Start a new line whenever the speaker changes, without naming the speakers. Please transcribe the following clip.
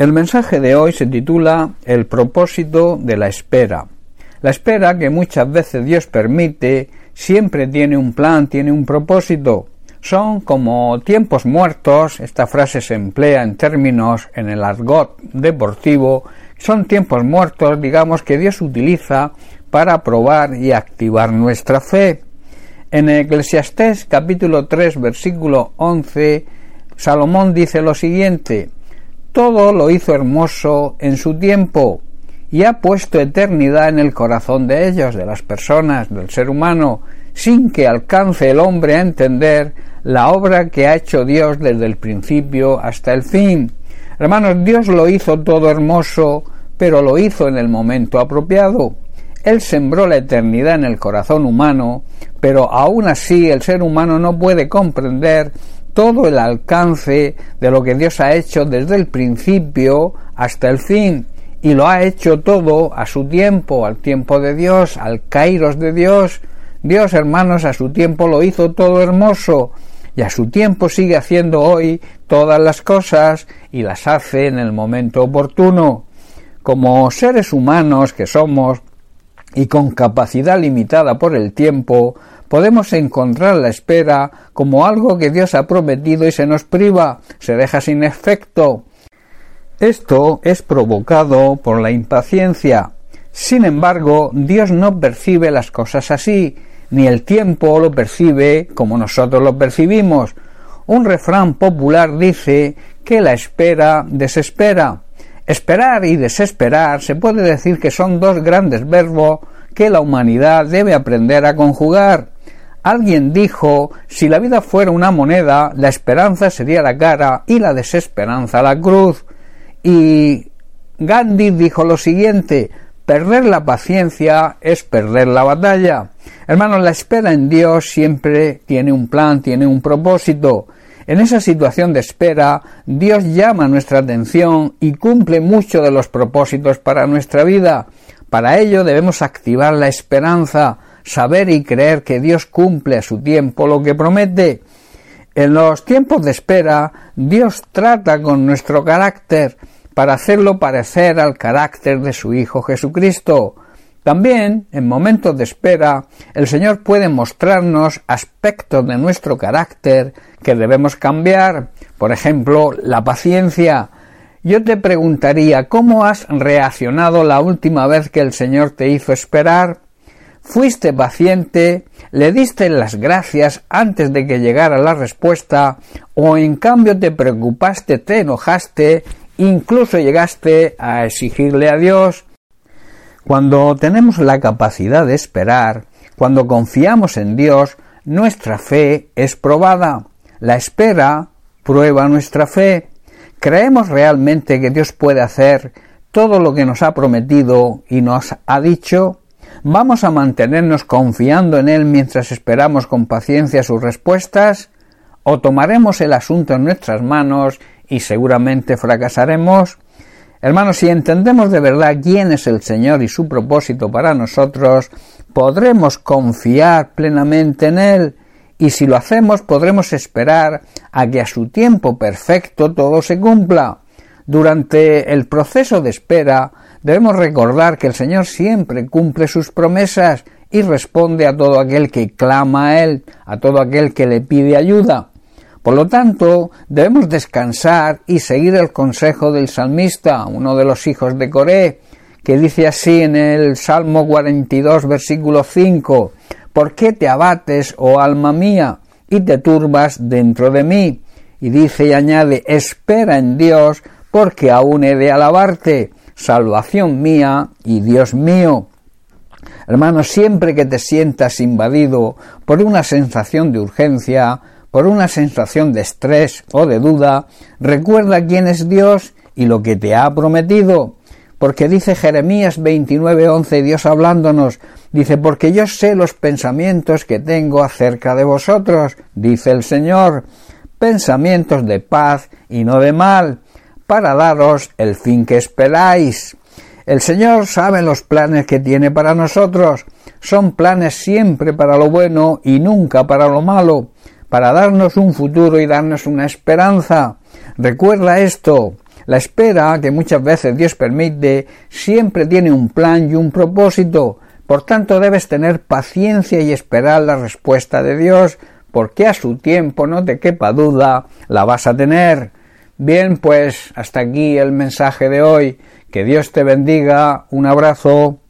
El mensaje de hoy se titula El propósito de la espera. La espera que muchas veces Dios permite siempre tiene un plan, tiene un propósito. Son como tiempos muertos, esta frase se emplea en términos en el argot deportivo, son tiempos muertos, digamos, que Dios utiliza para probar y activar nuestra fe. En Eclesiastés capítulo 3 versículo 11, Salomón dice lo siguiente, todo lo hizo hermoso en su tiempo y ha puesto eternidad en el corazón de ellos, de las personas, del ser humano, sin que alcance el hombre a entender la obra que ha hecho Dios desde el principio hasta el fin. Hermanos, Dios lo hizo todo hermoso, pero lo hizo en el momento apropiado. Él sembró la eternidad en el corazón humano, pero aún así el ser humano no puede comprender todo el alcance de lo que Dios ha hecho desde el principio hasta el fin y lo ha hecho todo a su tiempo, al tiempo de Dios, al kairos de Dios. Dios, hermanos, a su tiempo lo hizo todo hermoso y a su tiempo sigue haciendo hoy todas las cosas y las hace en el momento oportuno. Como seres humanos que somos y con capacidad limitada por el tiempo, podemos encontrar la espera como algo que Dios ha prometido y se nos priva, se deja sin efecto. Esto es provocado por la impaciencia. Sin embargo, Dios no percibe las cosas así, ni el tiempo lo percibe como nosotros lo percibimos. Un refrán popular dice que la espera desespera. Esperar y desesperar se puede decir que son dos grandes verbos que la humanidad debe aprender a conjugar. Alguien dijo, si la vida fuera una moneda, la esperanza sería la cara y la desesperanza la cruz. Y Gandhi dijo lo siguiente, perder la paciencia es perder la batalla. Hermanos, la espera en Dios siempre tiene un plan, tiene un propósito. En esa situación de espera, Dios llama nuestra atención y cumple muchos de los propósitos para nuestra vida. Para ello debemos activar la esperanza, saber y creer que Dios cumple a su tiempo lo que promete. En los tiempos de espera, Dios trata con nuestro carácter para hacerlo parecer al carácter de su Hijo Jesucristo. También, en momentos de espera, el Señor puede mostrarnos aspectos de nuestro carácter que debemos cambiar. Por ejemplo, la paciencia. Yo te preguntaría, ¿cómo has reaccionado la última vez que el Señor te hizo esperar? Fuiste paciente, le diste las gracias antes de que llegara la respuesta, o en cambio te preocupaste, te enojaste, incluso llegaste a exigirle a Dios. Cuando tenemos la capacidad de esperar, cuando confiamos en Dios, nuestra fe es probada. La espera prueba nuestra fe. ¿Creemos realmente que Dios puede hacer todo lo que nos ha prometido y nos ha dicho? ¿Vamos a mantenernos confiando en Él mientras esperamos con paciencia sus respuestas? ¿O tomaremos el asunto en nuestras manos y seguramente fracasaremos? Hermanos, si entendemos de verdad quién es el Señor y su propósito para nosotros, podremos confiar plenamente en Él y si lo hacemos podremos esperar a que a su tiempo perfecto todo se cumpla. Durante el proceso de espera Debemos recordar que el Señor siempre cumple sus promesas y responde a todo aquel que clama a Él, a todo aquel que le pide ayuda. Por lo tanto, debemos descansar y seguir el consejo del salmista, uno de los hijos de Coré, que dice así en el Salmo 42, versículo 5, ¿Por qué te abates, oh alma mía, y te turbas dentro de mí? Y dice y añade, espera en Dios, porque aún he de alabarte salvación mía y Dios mío. Hermano, siempre que te sientas invadido por una sensación de urgencia, por una sensación de estrés o de duda, recuerda quién es Dios y lo que te ha prometido. Porque dice Jeremías 29:11, Dios hablándonos, dice, porque yo sé los pensamientos que tengo acerca de vosotros, dice el Señor, pensamientos de paz y no de mal, para daros el fin que esperáis. El Señor sabe los planes que tiene para nosotros. Son planes siempre para lo bueno y nunca para lo malo, para darnos un futuro y darnos una esperanza. Recuerda esto. La espera que muchas veces Dios permite siempre tiene un plan y un propósito. Por tanto debes tener paciencia y esperar la respuesta de Dios, porque a su tiempo, no te quepa duda, la vas a tener. Bien, pues hasta aquí el mensaje de hoy. Que Dios te bendiga. Un abrazo.